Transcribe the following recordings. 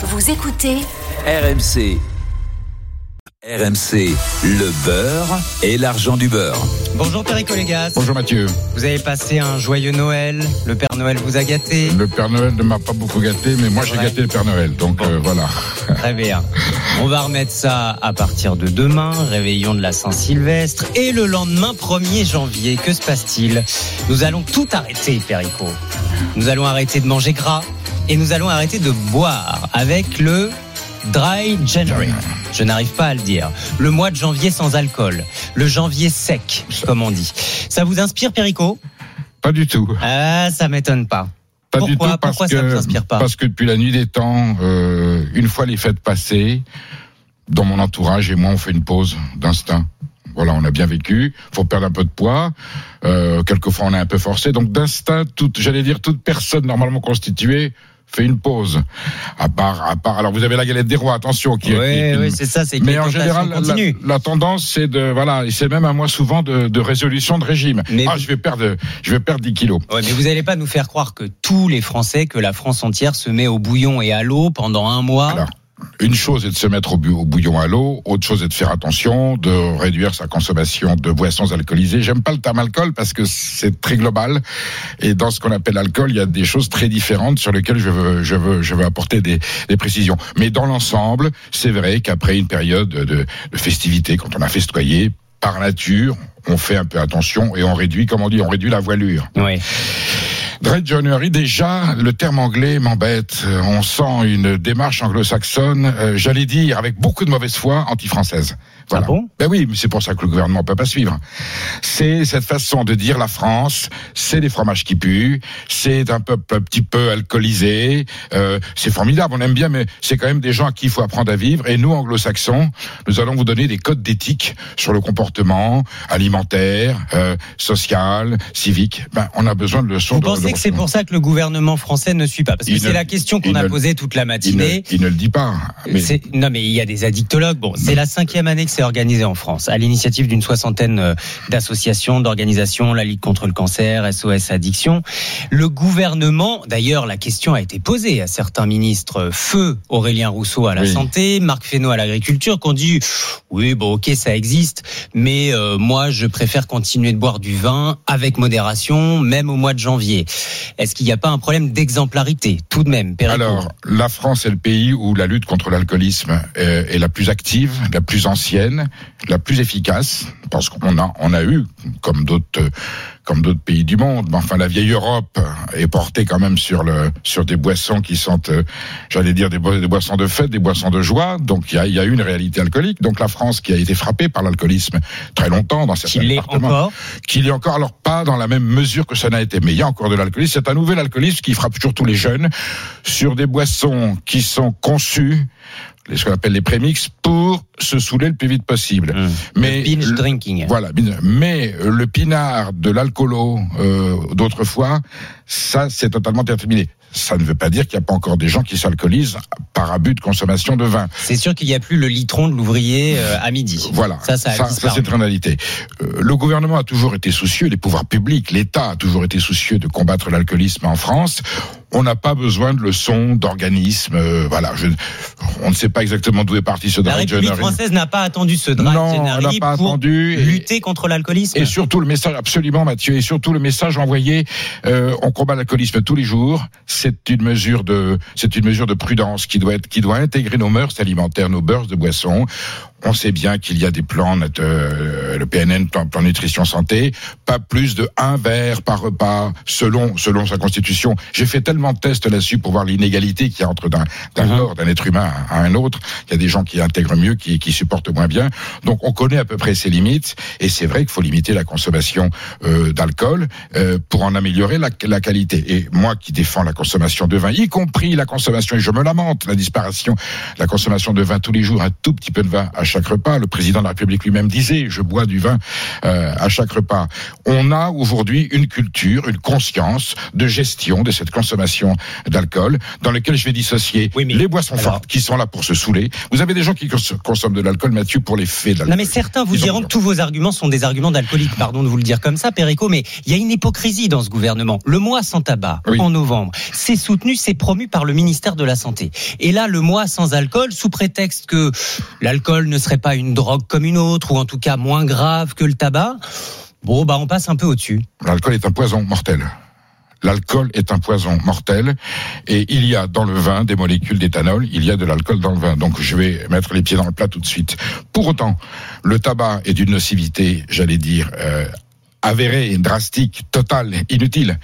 Vous écoutez RMC. RMC, le beurre et l'argent du beurre. Bonjour Perico Légas. Bonjour Mathieu. Vous avez passé un joyeux Noël. Le Père Noël vous a gâté. Le Père Noël ne m'a pas beaucoup gâté, mais moi j'ai gâté le Père Noël. Donc euh, voilà. Très bien. On va remettre ça à partir de demain, réveillon de la Saint-Sylvestre. Et le lendemain 1er janvier, que se passe-t-il? Nous allons tout arrêter, Perico. Nous allons arrêter de manger gras et nous allons arrêter de boire avec le Dry January. Je n'arrive pas à le dire. Le mois de janvier sans alcool. Le janvier sec, comme on dit. Ça vous inspire, Perico? Pas du tout. Ah, ça m'étonne pas. Pas du Pourquoi tout parce Pourquoi ça que vous inspire pas? parce que depuis la nuit des temps, euh, une fois les fêtes passées, dans mon entourage et moi on fait une pause d'instinct. Voilà, on a bien vécu. Faut perdre un peu de poids. Euh, quelquefois on est un peu forcé. Donc d'instinct, toute, j'allais dire toute personne normalement constituée fait une pause. À part, à part. Alors vous avez la galette des rois, attention. Qui, qui- oui, c'est ça, c'est Mais en général, la, tendance, c'est de voilà, et c'est même à moi souvent de, de résolution de régime. Mais ah, vous- je vais perdre, je vais perdre 10 kilos. Ouais, mais vous n'allez pas nous faire croire que tous les Français, que la France entière se met au bouillon et à l'eau pendant un mois. Alors, une chose est de se mettre au, bouillon à l'eau, autre chose est de faire attention, de réduire sa consommation de boissons alcoolisées. J'aime pas le terme alcool parce que c'est très global et dans ce qu'on appelle alcool, il y a des choses très différentes sur lesquelles je veux, apporter des, des précisions. Mais dans l'ensemble, c'est vrai qu'après une période de, de festivité, quand on a festoyé, par nature, on fait un peu attention et on réduit, comme on dit, on réduit la voilure. Oui. Dry January, déjà, le terme anglais m'embête. Euh, On sent une démarche anglo-saxonne, euh, j'allais dire, avec beaucoup de mauvaise foi, anti-française. Voilà. Ah bon? Ben oui, mais c'est pour ça que le gouvernement peut pas suivre. C'est cette façon de dire la France, c'est des fromages qui puent, c'est un peuple un petit peu alcoolisé, euh, c'est formidable, on aime bien, mais c'est quand même des gens à qui il faut apprendre à vivre. Et nous, anglo-saxons, nous allons vous donner des codes d'éthique sur le comportement alimentaire, euh, social, civique. Ben, on a besoin de leçons Vous de- pensez de- que c'est pour ça que le gouvernement français ne suit pas Parce que c'est la question qu'on a ne- posée toute la il ne, matinée. il ne le dit pas. Mais Non, mais il y a des addictologues. Bon, c'est la cinquième année que c'est organisé en France, à l'initiative d'une soixantaine euh, d'associations, d'organisations, la Ligue contre le cancer, SOS Addiction. Le gouvernement, d'ailleurs, la question a été posée à certains ministres, feu Aurélien Rousseau à la Oui. santé, Marc Fesneau à l'agriculture, qui ont dit oui, bon, ok, ça existe, mais euh, moi, je préfère continuer de boire du vin avec modération, même au mois de janvier. Est-ce qu'il n'y a pas un problème d'exemplarité, tout de même, Alors, la France est le pays où la lutte contre l'alcoolisme est la plus active, la plus ancienne, la plus efficace, parce qu'on a, on a eu, comme d'autres, comme d'autres pays du monde, mais enfin la vieille Europe est portée quand même sur le, sur des boissons qui sont, euh, j'allais dire des, boi- des boissons de fête, des boissons de joie. Donc il y a, y a une réalité alcoolique. Donc la France qui a été frappée par l'alcoolisme très longtemps dans certains départements qu'il y a encore, alors pas dans la même mesure que ça n'a été, mais il y a encore de l'alcoolisme. C'est un nouvel alcoolisme qui frappe surtout les jeunes sur des boissons qui sont conçues, les- ce qu'on appelle les prémix, pour se saouler le plus vite possible. Mmh. Mais binge le- drinking. voilà, mais le pinard de l'alcoolo euh, d'autrefois, ça c'est totalement terminé. Ça ne veut pas dire qu'il n'y a pas encore des gens qui s'alcoolisent par abus de consommation de vin. C'est sûr qu'il n'y a plus le litron de l'ouvrier euh, à midi. Voilà, Ça, ça a disparu. c'est une réalité. Euh, le gouvernement a toujours été soucieux, les pouvoirs publics, l'État a toujours été soucieux de combattre l'alcoolisme en France. On n'a pas besoin de leçons d'organismes. euh, voilà, je- on ne sait pas exactement d'où est parti ce La dry République française n'a pas attendu ce dry Non, n'a pas pour attendu. Et- lutter contre l'alcoolisme. Et surtout le message, absolument Mathieu, et surtout le message envoyé, euh, on combat l'alcoolisme tous les jours. C'est une mesure de, c'est une mesure de prudence qui doit être, qui doit intégrer nos mœurs alimentaires, nos mœurs de boissons. On sait bien qu'il y a des plans, euh, le PNN, plan, nutrition santé, pas plus de un verre par repas, selon selon sa constitution. J'ai fait tellement de tests là-dessus pour voir l'inégalité qu'il y a entre d'un Mhm. corps, d'un être humain à un autre. Il y a des gens qui intègrent mieux, qui, qui supportent moins bien. Donc on connaît à peu près ses limites, et c'est vrai qu'il faut limiter la consommation euh, d'alcool euh, pour en améliorer la, la qualité. Et moi qui défends la consommation de vin, y compris la consommation, et je me lamente, la disparition, la consommation de vin tous les jours, un tout petit peu de vin à chaque repas. Le président de la République lui-même disait, je bois du vin euh, à chaque repas. On a aujourd'hui une culture, une conscience de gestion de cette consommation d'alcool, dans lequel je vais dissocier Oui, mais- les boissons alors- fortes qui sont là pour se saouler. Vous avez des gens qui cons- consomment de l'alcool, Mathieu, pour l'effet de Non l'alcool. mais certains vous Ils diront que tous vos arguments sont des arguments d'alcoolique, pardon de vous le dire comme ça, Perico, mais il y a une hypocrisie dans ce gouvernement. Le mois sans tabac, Oui. en novembre, c'est soutenu, c'est promu par le ministère de la Santé. Et là, le mois sans alcool, sous prétexte que l'alcool ne serait pas une drogue comme une autre, ou en tout cas moins grave que le tabac, bon, bah on passe un peu au-dessus. L'alcool est un poison mortel. L'alcool est un poison mortel et il y a dans le vin des molécules d'éthanol, il y a de l'alcool dans le vin. Donc je vais mettre les pieds dans le plat tout de suite. Pour autant, le tabac est d'une nocivité, j'allais dire, euh, avérée, drastique, totale, inutile.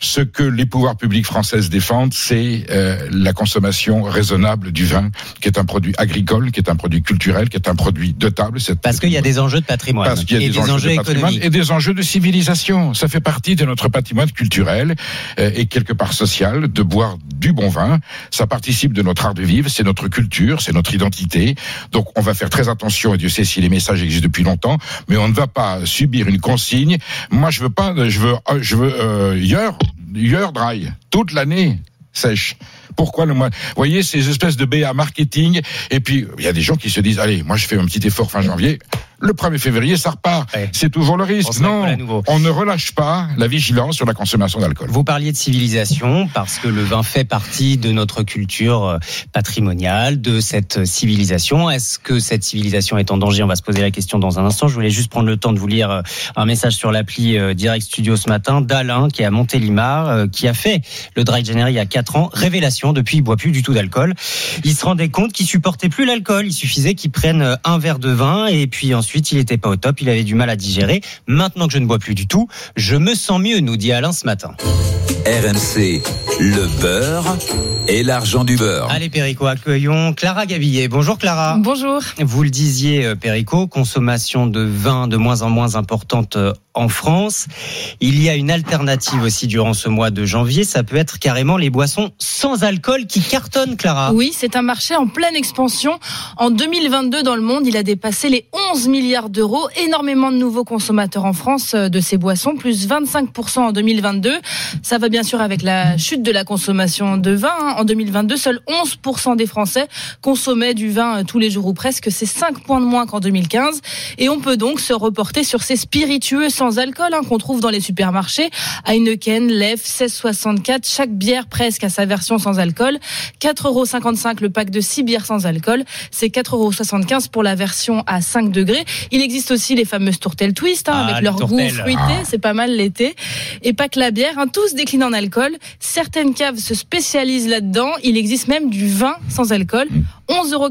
Ce que les pouvoirs publics français défendent, c'est euh, la consommation raisonnable du vin, qui est un produit agricole, qui est un produit culturel, qui est un produit de table. Parce qu'il y a des enjeux de patrimoine parce qu'il y a et des, enjeux, de patrimoine économiques. et des enjeux de civilisation. Ça fait partie de notre patrimoine culturel euh, et quelque part social de boire du bon vin. Ça participe de notre art de vivre, c'est notre culture, c'est notre identité. Donc on va faire très attention et Dieu sait si les messages existent depuis longtemps, mais on ne va pas subir une consigne. Moi je veux pas, je veux, euh, je veux euh, year, year dry toute l'année sèche. Pourquoi le mois? Vous voyez ces espèces de BA marketing et puis il y a des gens qui se disent allez moi je fais un petit effort fin janvier. Le 1er février, ça repart. Ouais. C'est toujours le On risque. met Non, on ne relâche pas la vigilance sur la consommation d'alcool. Vous parliez de civilisation parce que le vin fait partie de notre culture euh, patrimoniale, de cette civilisation. Est-ce que cette civilisation est en danger? On va se poser la question dans un instant. Je voulais juste prendre le temps de vous lire euh, un message sur l'appli euh, Direct Studio ce matin d'Alain qui est à Montélimar, qui a fait le Dry January il y a 4 ans. Révélation, depuis il boit plus du tout d'alcool. Il se rendait compte qu'il supportait plus l'alcool. Il suffisait qu'il prenne euh, un verre de vin et puis ensuite il était pas au top. Il avait du mal à digérer. Maintenant que je ne bois plus du tout, je me sens mieux, nous dit Alain ce matin. RMC, le beurre et l'argent du beurre. Allez Perico, accueillons Clara Gabillet. Bonjour Clara. Bonjour. Vous le disiez euh, Perico, consommation de vin de moins en moins importante euh, en France. Il y a une alternative aussi durant ce mois de janvier, ça peut être carrément les boissons sans alcool qui cartonnent Clara. Oui, c'est un marché en pleine expansion. En 2022, dans le monde, il a dépassé les 11 milliards d'euros. Énormément de nouveaux consommateurs en France euh, de ces boissons, plus 25% en 2022. Ça va bien sûr avec la chute de la consommation de vin. hein. En 2022, seuls 11% des Français consommaient du vin euh, tous les jours ou presque. C'est 5 points de moins qu'en 2015. Et on peut donc se reporter sur ces spiritueux sans alcool hein, qu'on trouve dans les supermarchés. Heineken, Lef, 16,64. Chaque bière presque a sa version sans alcool. 4,55 euros le pack de 6 bières sans alcool. C'est 4,75 euros pour la version à 5 degrés. Il existe aussi les fameuses tourtelles twist hein, Ah, avec leur goût tourtelles. fruité. Ah. C'est pas mal l'été. Et pas que la bière, hein, tous déclinent en alcool. Certaines caves se spécialisent là-dedans. Il existe même du vin sans alcool. 11,90 euros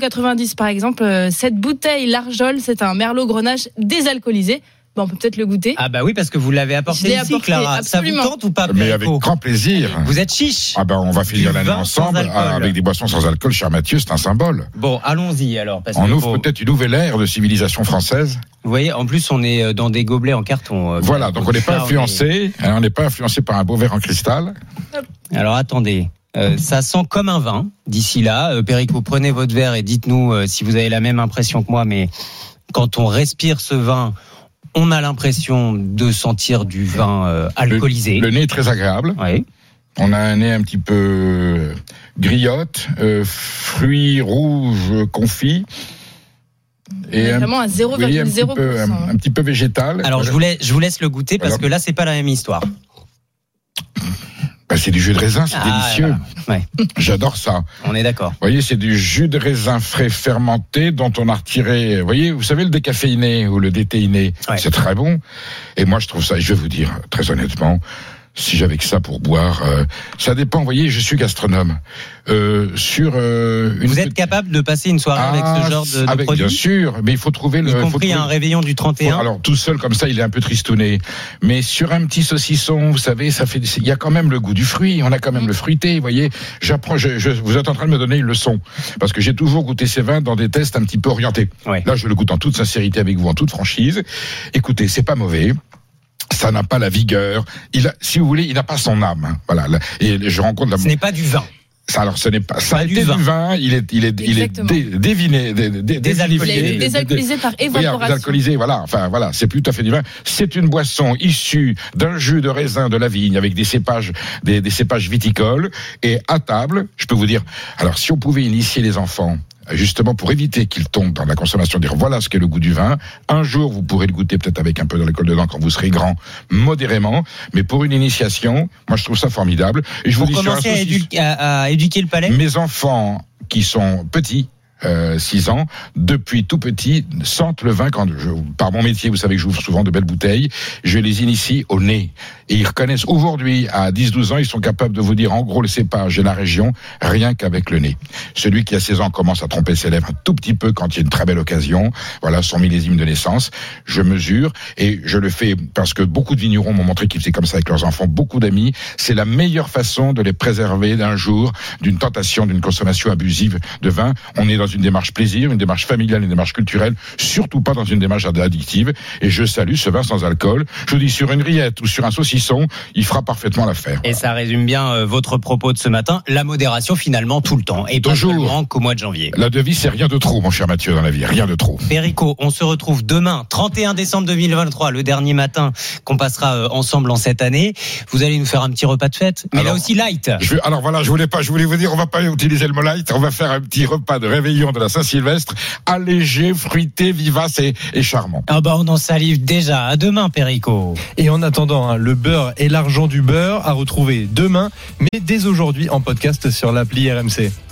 par exemple. euh, Cette bouteille Larjol, c'est un merlot grenache désalcoolisé. Bon, on peut peut-être le goûter. Ah bah oui parce que vous l'avez apporté ici apporté, Clara. Ça vous absolument. tente ou pas Mais avec grand plaisir. Vous êtes chiche. Ah ben on va finir l'année ensemble ah, avec des boissons sans alcool, cher Mathieu, c'est un symbole. Bon, allons-y alors parce On que ouvre faut- peut-être une nouvelle ère de civilisation française. vous voyez, en plus on est euh, dans des gobelets en carton. euh, Voilà, donc on n'est pas influencé, hein, on n'est pas influencé par un beau verre en cristal. Alors attendez, euh, ça sent comme un vin. D'ici là, euh, Perico, prenez votre verre et dites-nous euh, si vous avez la même impression que moi. Mais quand on respire ce vin, on a l'impression de sentir du vin euh, alcoolisé. Le nez est très agréable. Oui. On a un nez un petit peu euh, griotte, euh, fruits rouges confits. Et un, Vraiment à vous voyez, un, petit 0,0%. peu, un, un petit peu végétal. Alors je vous laisse, je vous laisse le goûter parce Alors. que là c'est pas la même histoire. Bah, c'est du jus de raisin, c'est Ah, délicieux. voilà. Ouais, J'adore ça. on est d'accord. Vous voyez, c'est du jus de raisin frais fermenté dont on a retiré. Vous voyez, vous savez le décaféiné ou le déthéiné, Ouais. c'est très bon. Et moi, je trouve ça. et Je vais vous dire très honnêtement, si j'avais que ça pour boire, euh, ça dépend. Vous voyez, je suis gastronome. Euh, sur euh, une Vous êtes capable de passer une soirée avec ce genre de, de avec, produit bien sûr, mais il faut trouver le. y faut compris trouver- un réveillon du faut- 31 alors tout seul comme ça, il est un peu tristouné. Mais sur un petit saucisson, vous savez, ça fait, il y a quand même le goût du fruit. On a quand même le fruité. Vous voyez, j'apprends. Je, je- vous êtes en train de me donner une leçon parce que j'ai toujours goûté ces vins dans des tests un petit peu orientés. Ouais. Là, je le goûte en toute sincérité avec vous, en toute franchise. Écoutez, c'est pas mauvais. Ça n'a pas la vigueur. Il a, si vous voulez, il n'a pas son âme. hein. Voilà. là. Et je rencontre la. Ce n'est pas du vin. Ça, alors, ce n'est pas. Ça a du été vin. du vin. Il est, il est, il est dé- déviné, dé- dé- Il Désalcoolisé. désalcoolisé par Oui, évaporation. alcoolisé, voilà. Enfin, voilà, c'est plus tout à fait du vin. C'est une boisson issue d'un jus de raisin de la vigne avec des cépages, des, des cépages viticoles. Et à table, je peux vous dire, alors si on pouvait initier les enfants justement pour éviter qu'ils tombent dans la consommation, dire voilà ce qu'est le goût du vin. Un jour, vous pourrez le goûter peut-être avec un peu dans l'école dedans quand vous serez grand, modérément. Mais pour une initiation, moi je trouve ça formidable. Et je vous dis commencer à, saucisson- édu- à- à éduquer le palais mes enfants qui sont petits, euh, 6 ans, depuis tout petit, sentent le vin quand je, par mon métier, vous savez que j'ouvre souvent de belles bouteilles, je les initie au nez. Et ils reconnaissent aujourd'hui, à 10-12 ans, ils sont capables de vous dire en gros le cépage et la région, rien qu'avec le nez. Celui qui a 16 ans commence à tromper ses lèvres un tout petit peu quand il y a une très belle occasion. Voilà, son millésime de naissance. Je mesure et je le fais parce que beaucoup de vignerons m'ont montré qu'ils faisaient comme ça avec leurs enfants, beaucoup d'amis. C'est la meilleure façon de les préserver d'un jour d'une tentation, d'une consommation abusive de vin. On est dans démarche plaisir, une démarche familiale, une démarche culturelle, surtout pas dans une démarche addictive. Et je salue ce vin sans alcool. Je vous dis sur une rillette ou sur un saucisson, il fera parfaitement l'affaire. Et ça résume bien euh, votre propos de ce matin. La modération finalement tout le temps. Et Toujours. qu'au mois de janvier. La devise, c'est rien de trop, mon cher Mathieu, dans la vie. Rien de trop. Perico, on se retrouve demain, 31 décembre 2023, le dernier matin qu'on passera euh, ensemble en cette année. Vous allez nous faire un petit repas de fête, mais là Alors, aussi light. Je alors voilà, je voulais pas, je voulais vous dire, on va pas utiliser le mot light, on va faire un petit repas de réveillon de la Saint-Sylvestre, allégé, fruité, vivace et, et charmant. Ah bah on en salive déjà. À demain, Perico. Et en attendant, hein, le beurre et l'argent du beurre à retrouver demain, mais dès aujourd'hui en podcast sur l'appli RMC.